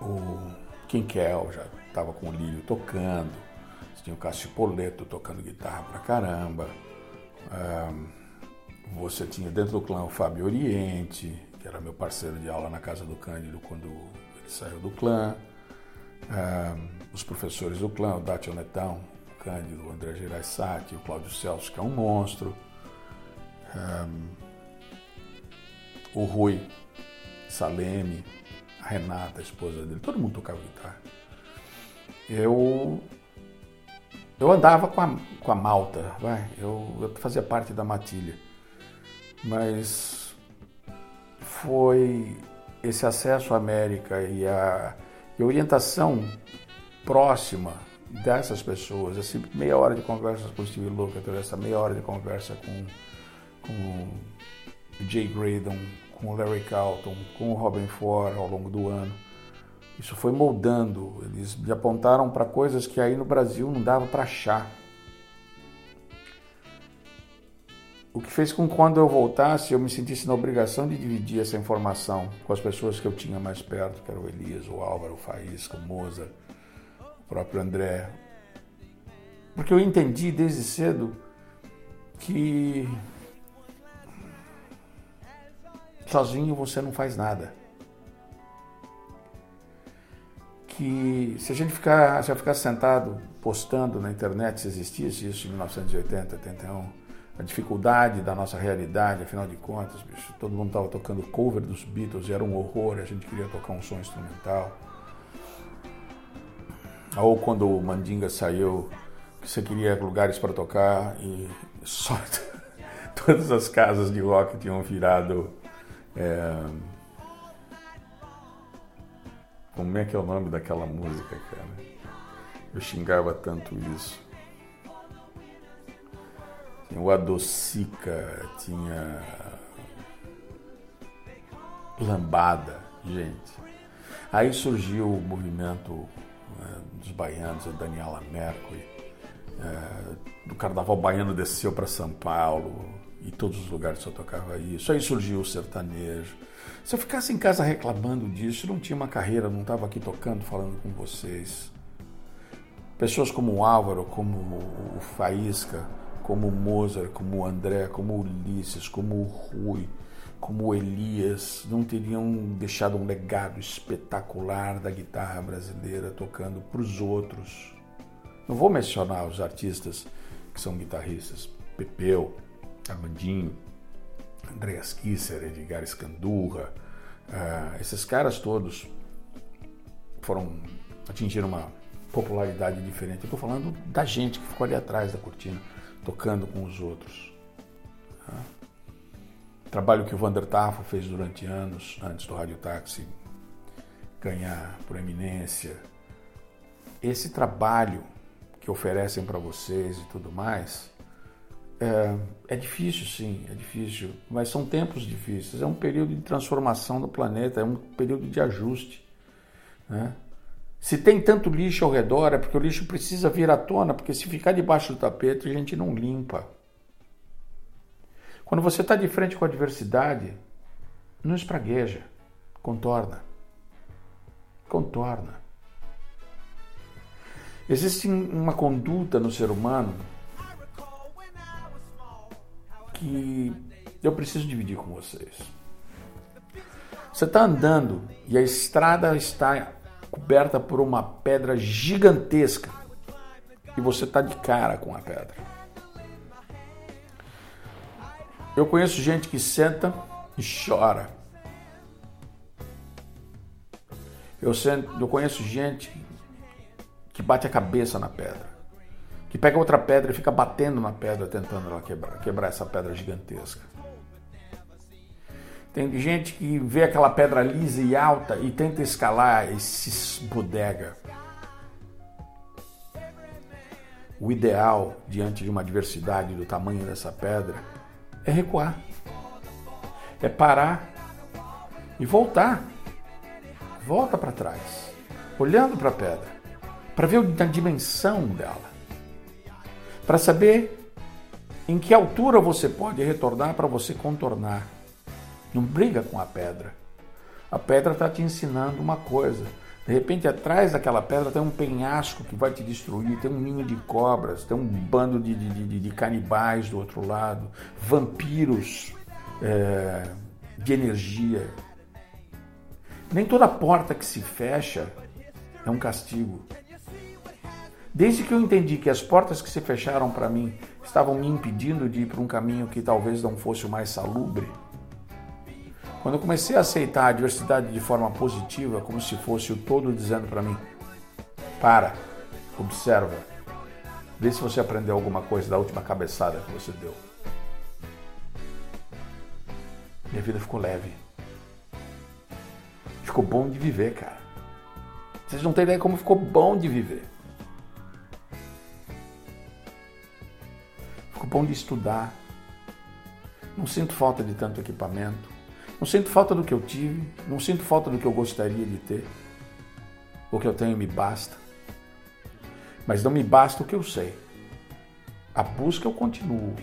o Quinquel, já estava com o Lírio tocando. Você tinha o Cássio Poleto tocando guitarra pra caramba. você tinha dentro do clã o Fábio Oriente, que era meu parceiro de aula na casa do Cândido quando ele saiu do clã. os professores do clã, o Dátio Netão, o Cândido, o André Gerais Sati, o Cláudio Celso, que é um monstro. o Rui, Saleme, a Renata, a esposa dele, todo mundo tocava guitarra. Eu eu andava com a, com a malta, vai, eu, eu fazia parte da matilha. Mas foi esse acesso à América e a, e a orientação próxima dessas pessoas, assim, meia hora de conversa com o Steve Lukather, essa meia hora de conversa com, com o Jay Graydon, com o Larry Carlton, com o Robin Ford ao longo do ano. Isso foi moldando. Eles me apontaram para coisas que aí no Brasil não dava para achar. O que fez com que quando eu voltasse eu me sentisse na obrigação de dividir essa informação com as pessoas que eu tinha mais perto, que era o Elias, o Álvaro, o Faísca, o Moza, o próprio André. Porque eu entendi desde cedo que sozinho você não faz nada. Que se a gente ficar, se eu ficar sentado postando na internet, se existisse isso em 1980, 81, a dificuldade da nossa realidade, afinal de contas, bicho, todo mundo estava tocando cover dos Beatles era um horror, a gente queria tocar um som instrumental. Ou quando o Mandinga saiu, você queria lugares para tocar e só todas as casas de rock tinham virado é... Como é que é o nome daquela música, cara? Eu xingava tanto isso. Tinha o Adocica, tinha Lambada, gente. Aí surgiu o movimento né, dos baianos, a Daniela Mercury, é, do Carnaval Baiano desceu para São Paulo, e todos os lugares só tocava isso. Aí surgiu o sertanejo. Se eu ficasse em casa reclamando disso, não tinha uma carreira, não estava aqui tocando, falando com vocês. Pessoas como o Álvaro, como o Faísca, como o Mozart, como o André, como o Ulisses, como o Rui, como o Elias, não teriam deixado um legado espetacular da guitarra brasileira tocando para os outros. Não vou mencionar os artistas que são guitarristas, Pepeu, Armandinho, Andreas Kisser, Edgar Escandurra, uh, esses caras todos foram atingiram uma popularidade diferente. Eu estou falando da gente que ficou ali atrás da cortina, tocando com os outros. Uh, trabalho que o Vander Tafo fez durante anos, antes do Rádio Táxi ganhar proeminência. Esse trabalho que oferecem para vocês e tudo mais, é, é, difícil, sim, é difícil, mas são tempos difíceis. É um período de transformação do planeta, é um período de ajuste. Né? Se tem tanto lixo ao redor, é porque o lixo precisa vir à tona, porque se ficar debaixo do tapete, a gente não limpa. Quando você está de frente com a adversidade, não espragueja, contorna. Contorna. Existe uma conduta no ser humano que eu preciso dividir com vocês. Você está andando e a estrada está coberta por uma pedra gigantesca e você está de cara com a pedra. Eu conheço gente que senta e chora. Eu, sento, eu conheço gente que bate a cabeça na pedra, que pega outra pedra e fica batendo na pedra tentando ela quebrar, quebrar essa pedra gigantesca. Tem gente que vê aquela pedra lisa e alta e tenta escalar e se esbodega. O ideal diante de uma adversidade do tamanho dessa pedra é recuar, é parar e voltar. Volta para trás, olhando para a pedra, para ver a dimensão dela, para saber em que altura você pode retornar para você contornar. Não briga com a pedra. A pedra está te ensinando uma coisa. De repente, atrás daquela pedra tem um penhasco que vai te destruir, tem um ninho de cobras, tem um bando de, de, de, de canibais do outro lado, vampiros é, de energia. Nem toda porta que se fecha é um castigo. Desde que eu entendi que as portas que se fecharam para mim estavam me impedindo de ir para um caminho que talvez não fosse o mais salubre, quando eu comecei a aceitar a diversidade de forma positiva, como se fosse o todo dizendo para mim: para, observa, vê se você aprendeu alguma coisa da última cabeçada que você deu. Minha vida ficou leve. Ficou bom de viver, cara. Vocês não têm ideia como ficou bom de viver. Bom de estudar. Não sinto falta de tanto equipamento. Não sinto falta do que eu tive, não sinto falta do que eu gostaria de ter. O que eu tenho me basta. Mas não me basta o que eu sei. A busca eu continuo.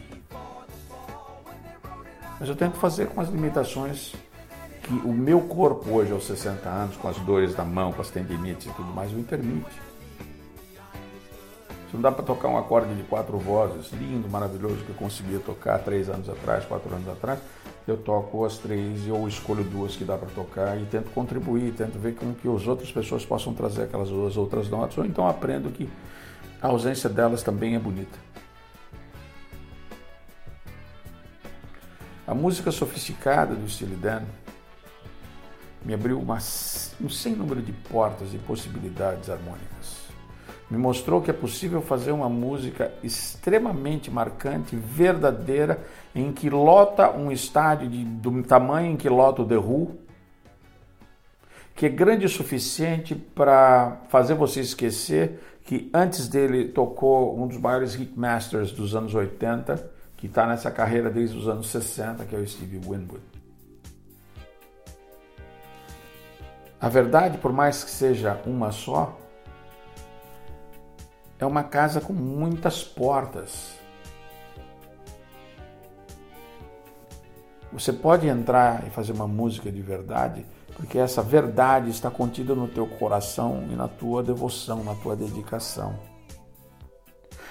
Mas eu tento fazer com as limitações que o meu corpo hoje aos 60 anos, com as dores da mão, com as tendinites e tudo mais, me permite. Não dá para tocar um acorde de quatro vozes, lindo, maravilhoso, que eu conseguia tocar três anos atrás, quatro anos atrás, eu toco as três ou escolho duas que dá para tocar e tento contribuir, tento ver como que as outras pessoas possam trazer aquelas duas outras notas, ou então aprendo que a ausência delas também é bonita. A música sofisticada do Steely Dan me abriu uma, um sem número de portas e possibilidades harmônicas me mostrou que é possível fazer uma música extremamente marcante, verdadeira, em que lota um estádio de, do tamanho em que lota o The Who, que é grande o suficiente para fazer você esquecer que antes dele tocou um dos maiores hitmasters dos anos 80, que está nessa carreira desde os anos 60, que é o Stevie Winwood. A verdade, por mais que seja uma só, é uma casa com muitas portas. Você pode entrar e fazer uma música de verdade, porque essa verdade está contida no teu coração e na tua devoção, na tua dedicação.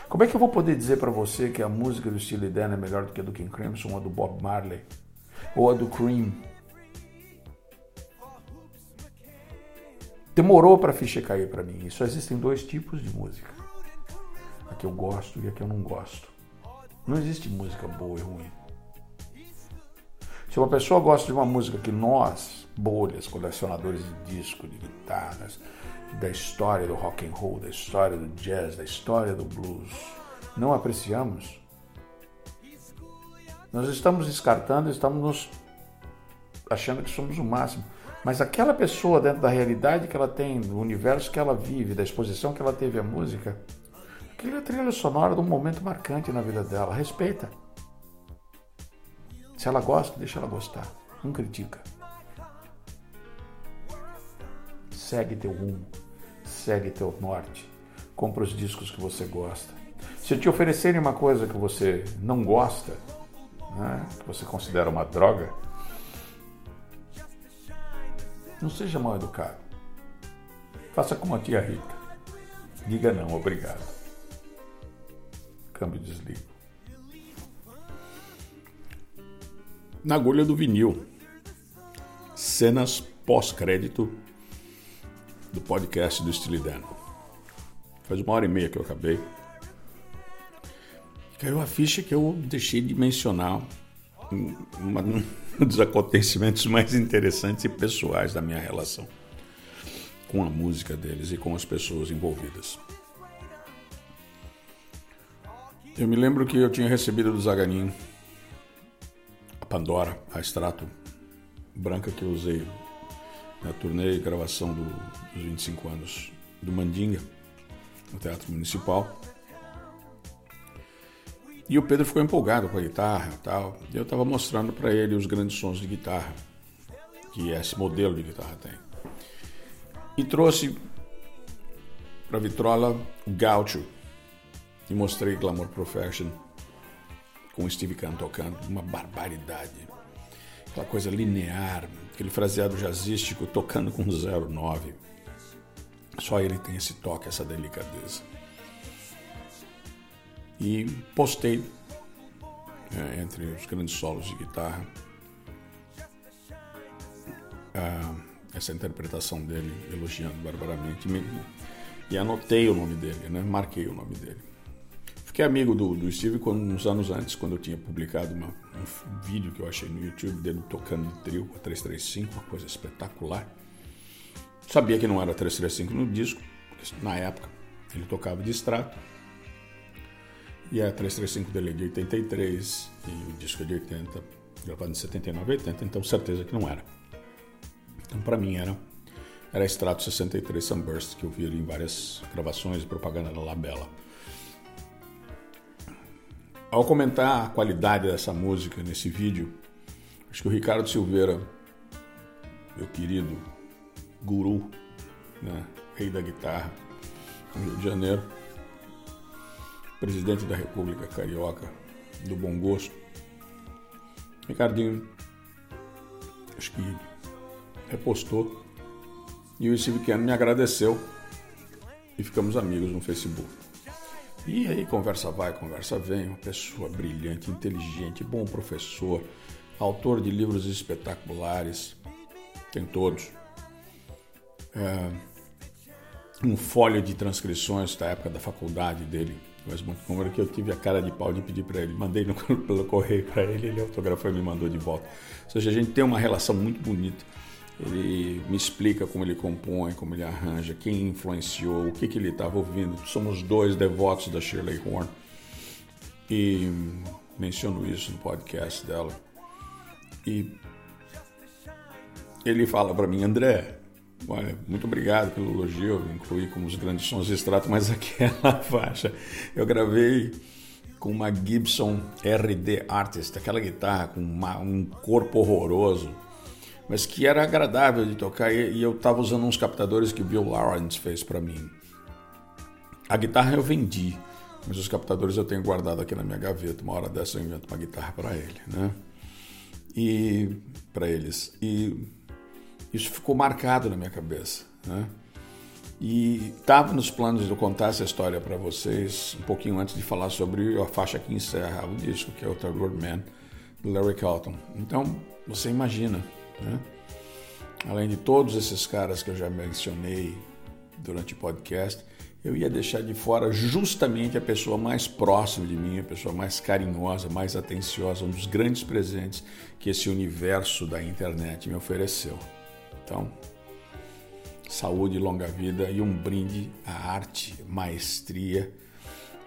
Como é que eu vou poder dizer para você que a música do Steely Dan é melhor do que a do King Crimson ou a do Bob Marley ou a do Cream? Demorou para a ficha cair para mim. Só existem dois tipos de música a que eu gosto e a que eu não gosto. Não existe música boa e ruim. Se uma pessoa gosta de uma música que nós, bolhas, colecionadores de disco, de guitarras, da história do rock and roll, da história do jazz, da história do blues, não apreciamos, nós estamos descartando, estamos nos achando que somos o máximo. Mas aquela pessoa, dentro da realidade que ela tem, do universo que ela vive, da exposição que ela teve à música, Aquilo é trilha sonora de um momento marcante na vida dela. Respeita. Se ela gosta, deixa ela gostar. Não critica. Segue teu rumo. Segue teu norte. Compra os discos que você gosta. Se te oferecerem uma coisa que você não gosta, né, que você considera uma droga, não seja mal educado. Faça como a tia Rita. Diga não, obrigado. Câmbio desligo. Na agulha do vinil. Cenas pós-crédito do podcast do Estilidano. Faz uma hora e meia que eu acabei. Caiu a ficha que eu deixei de mencionar um dos acontecimentos mais interessantes e pessoais da minha relação com a música deles e com as pessoas envolvidas. Eu me lembro que eu tinha recebido do Zaganin a Pandora, a extrato branca que eu usei na turnê e gravação do, dos 25 anos do Mandinga, no Teatro Municipal. E o Pedro ficou empolgado com a guitarra e tal. E eu estava mostrando para ele os grandes sons de guitarra que esse modelo de guitarra tem. E trouxe para vitrola o Gaucho e mostrei Glamour Profession com Steve Kahn tocando, uma barbaridade. Aquela coisa linear, aquele fraseado jazzístico tocando com 09. Só ele tem esse toque, essa delicadeza e postei é, entre os grandes solos de guitarra essa interpretação dele elogiando barbaramente e anotei o nome dele, né? marquei o nome dele. Fiquei amigo do, do Steve quando, uns anos antes, quando eu tinha publicado uma, um vídeo que eu achei no YouTube dele tocando de trio a 335, uma coisa espetacular. Sabia que não era 335 no disco, porque na época ele tocava de extrato e a 335 dele é de 83 e o disco é de 80, gravado em 79 e 80, então certeza que não era. Então para mim era era extrato 63 Sunburst que eu vi ali em várias gravações e propaganda da Labela. Ao comentar a qualidade dessa música nesse vídeo, acho que o Ricardo Silveira, meu querido guru, né, rei da guitarra, no Rio de Janeiro, presidente da República Carioca do Bom Gosto, Ricardinho, acho que repostou e o Steve Ken me agradeceu e ficamos amigos no Facebook. E aí conversa vai, conversa vem, uma pessoa brilhante, inteligente, bom professor, autor de livros espetaculares, tem todos. É, um folho de transcrições da época da faculdade dele, mas muito que eu tive a cara de pau de pedir para ele, mandei no, pelo correio para ele, ele autografou e me mandou de volta. Ou seja, a gente tem uma relação muito bonita. Ele me explica como ele compõe, como ele arranja, quem influenciou, o que, que ele estava ouvindo. Somos dois devotos da Shirley Horn e menciono isso no podcast dela. E ele fala para mim, André, Olha, muito obrigado pelo elogio, incluí como os grandes sons de extrato, mas aquela faixa eu gravei com uma Gibson RD Artist, aquela guitarra com uma, um corpo horroroso, mas que era agradável de tocar e, eu estava usando uns captadores que o Bill Lawrence fez para mim. A guitarra eu vendi, mas os captadores eu tenho guardado aqui na minha gaveta. Uma hora dessa eu invento uma guitarra para ele, né? E para eles. E isso ficou marcado na minha cabeça, né? E estava nos planos de eu contar essa história para vocês um pouquinho antes de falar sobre a faixa que encerra o disco, que é o Third World Man, do Larry Carlton. Então, você imagina, né? Além de todos esses caras que eu já mencionei durante o podcast, eu ia deixar de fora justamente a pessoa mais próxima de mim, a pessoa mais carinhosa, mais atenciosa, um dos grandes presentes que esse universo da internet me ofereceu. Então, saúde, longa vida e um brinde à arte, maestria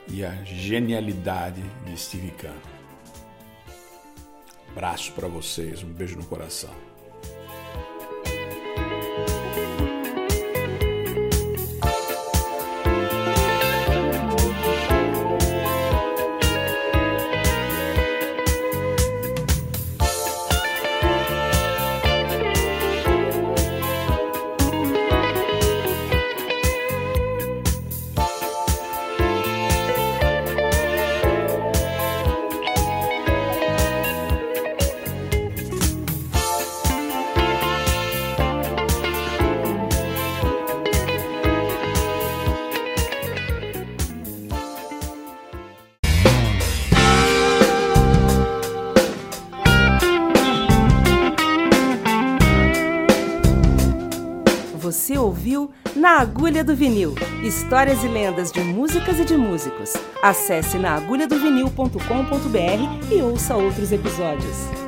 e à genialidade de Steve Kahn. Abraço para vocês, um beijo no coração. Na Agulha do Vinil Histórias e lendas de músicas e de músicos. Acesse naagulhadovinil.com.br e ouça outros episódios.